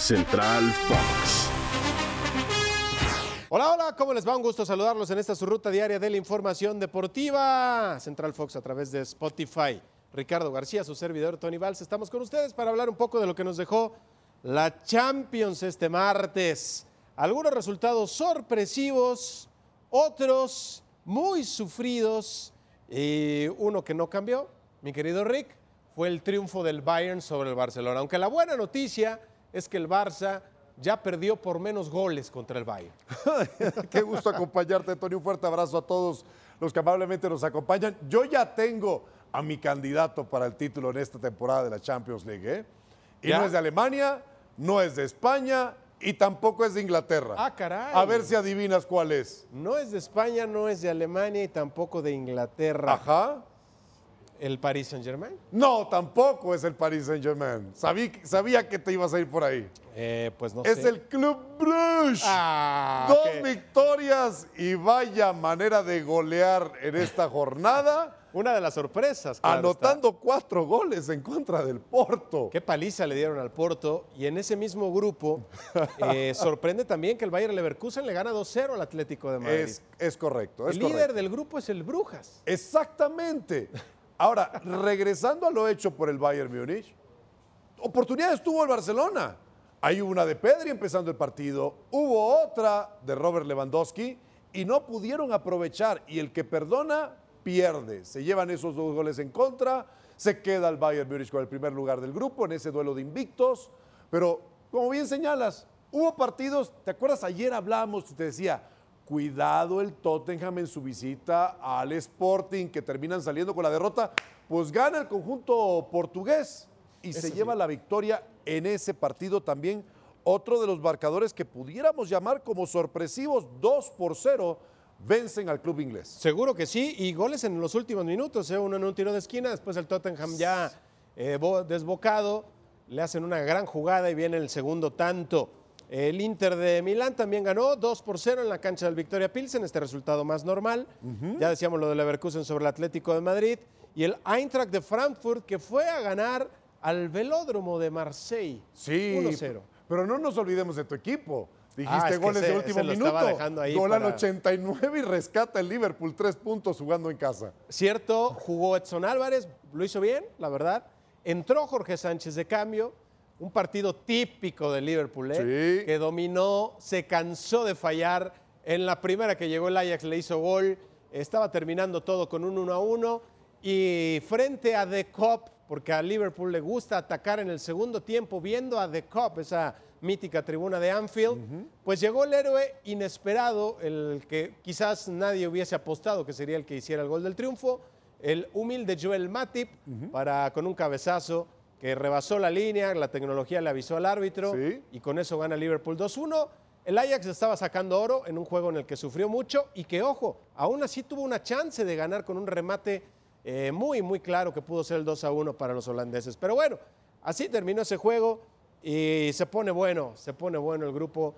Central Fox. Hola, hola, ¿cómo les va? Un gusto saludarlos en esta su ruta diaria de la información deportiva. Central Fox a través de Spotify. Ricardo García, su servidor Tony Valls. Estamos con ustedes para hablar un poco de lo que nos dejó la Champions este martes. Algunos resultados sorpresivos, otros muy sufridos y uno que no cambió, mi querido Rick, fue el triunfo del Bayern sobre el Barcelona. Aunque la buena noticia es que el Barça ya perdió por menos goles contra el Bayern. Qué gusto acompañarte, Tony. Un fuerte abrazo a todos los que amablemente nos acompañan. Yo ya tengo a mi candidato para el título en esta temporada de la Champions League. ¿eh? Y ¿Ya? no es de Alemania, no es de España y tampoco es de Inglaterra. Ah, caray. A ver si adivinas cuál es. No es de España, no es de Alemania y tampoco de Inglaterra. Ajá. ¿El Paris Saint-Germain? No, tampoco es el Paris Saint-Germain. Sabí- sabía que te ibas a ir por ahí. Eh, pues no es sé. el Club Bruges. Ah, Dos victorias y vaya manera de golear en esta jornada, Una de las sorpresas. claro anotando cuatro goles en contra del Porto. Qué paliza le dieron al Porto. Y en ese mismo grupo, eh, sorprende también que el Bayern Leverkusen le gana 2-0 al Atlético de Madrid. Es, es correcto, es el líder del grupo es el Brujas. Exactamente. Ahora, regresando a lo hecho por el Bayern Múnich, oportunidades tuvo el Barcelona. Hay una de Pedri empezando el partido, hubo otra de Robert Lewandowski y no pudieron aprovechar. Y el que perdona, pierde. Se llevan esos dos goles en contra, se queda el Bayern Múnich con el primer lugar del grupo en ese duelo de invictos. Pero, como bien señalas, hubo partidos, ¿te acuerdas? Ayer hablábamos y te decía, cuidado el Tottenham en su visita al Sporting, que terminan saliendo con la derrota, pues gana el conjunto portugués y se lleva sí. la victoria en ese partido también. Otro de los marcadores que pudiéramos llamar como sorpresivos, 2 por 0, vencen al club inglés. Seguro que sí, y goles en los últimos minutos, ¿eh? uno en un tiro de esquina, después el Tottenham ya eh, bo- desbocado, le hacen una gran jugada y viene el segundo tanto. El Inter de Milán también ganó 2 por 0 en la cancha del Victoria Pilsen, este resultado más normal. Ya decíamos lo del Leverkusen sobre el Atlético de Madrid. Y el Eintracht de Frankfurt que fue a ganar al velódromo de Marseille. Sí, 1-0. pero no nos olvidemos de tu equipo. Dijiste Ah, goles de ese- último lo estaba minuto. ahí Gol al para- 89 y rescata el Liverpool tres puntos jugando en casa. Cierto, jugó Edson Álvarez, lo hizo bien, la verdad. Entró Jorge Sánchez de cambio, un partido típico de Liverpool, ¿eh? Sí. que dominó, se cansó de fallar. En la primera que llegó el Ajax le hizo gol, estaba terminando todo con un 1 a 1. Y frente a The Cop, porque a Liverpool le gusta atacar en el segundo tiempo, viendo a The Cop, esa mítica tribuna de Anfield, pues llegó el héroe inesperado, el que quizás nadie hubiese apostado que sería el que hiciera el gol del triunfo, el humilde Joel Matip, para, con un cabezazo que rebasó la línea, la tecnología le avisó al árbitro Sí. y con eso gana Liverpool 2-1. El Ajax estaba sacando oro en un juego en el que sufrió mucho y que, ojo, aún así tuvo una chance de ganar con un remate eh, muy, muy claro que pudo ser el 2-1 para los holandeses. Pero bueno, así terminó ese juego y se pone bueno, se pone bueno el grupo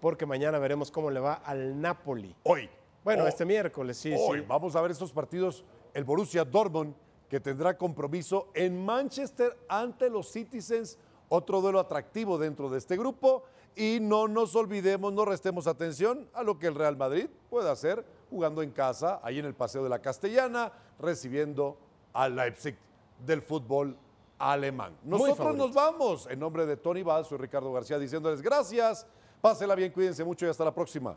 porque mañana veremos cómo le va al Napoli. Hoy. Bueno, Oh, este miércoles, sí, Hoy sí. vamos a ver estos partidos. El Borussia Dortmund, que tendrá compromiso en Manchester ante los Citizens, otro duelo atractivo dentro de este grupo. Y no nos olvidemos, no restemos atención a lo que el Real Madrid puede hacer jugando en casa, ahí en el Paseo de la Castellana, recibiendo al Leipzig del fútbol alemán. Nosotros nos vamos. En nombre de Tony Valls, soy Ricardo García diciéndoles gracias. Pásela bien, cuídense mucho y hasta la próxima.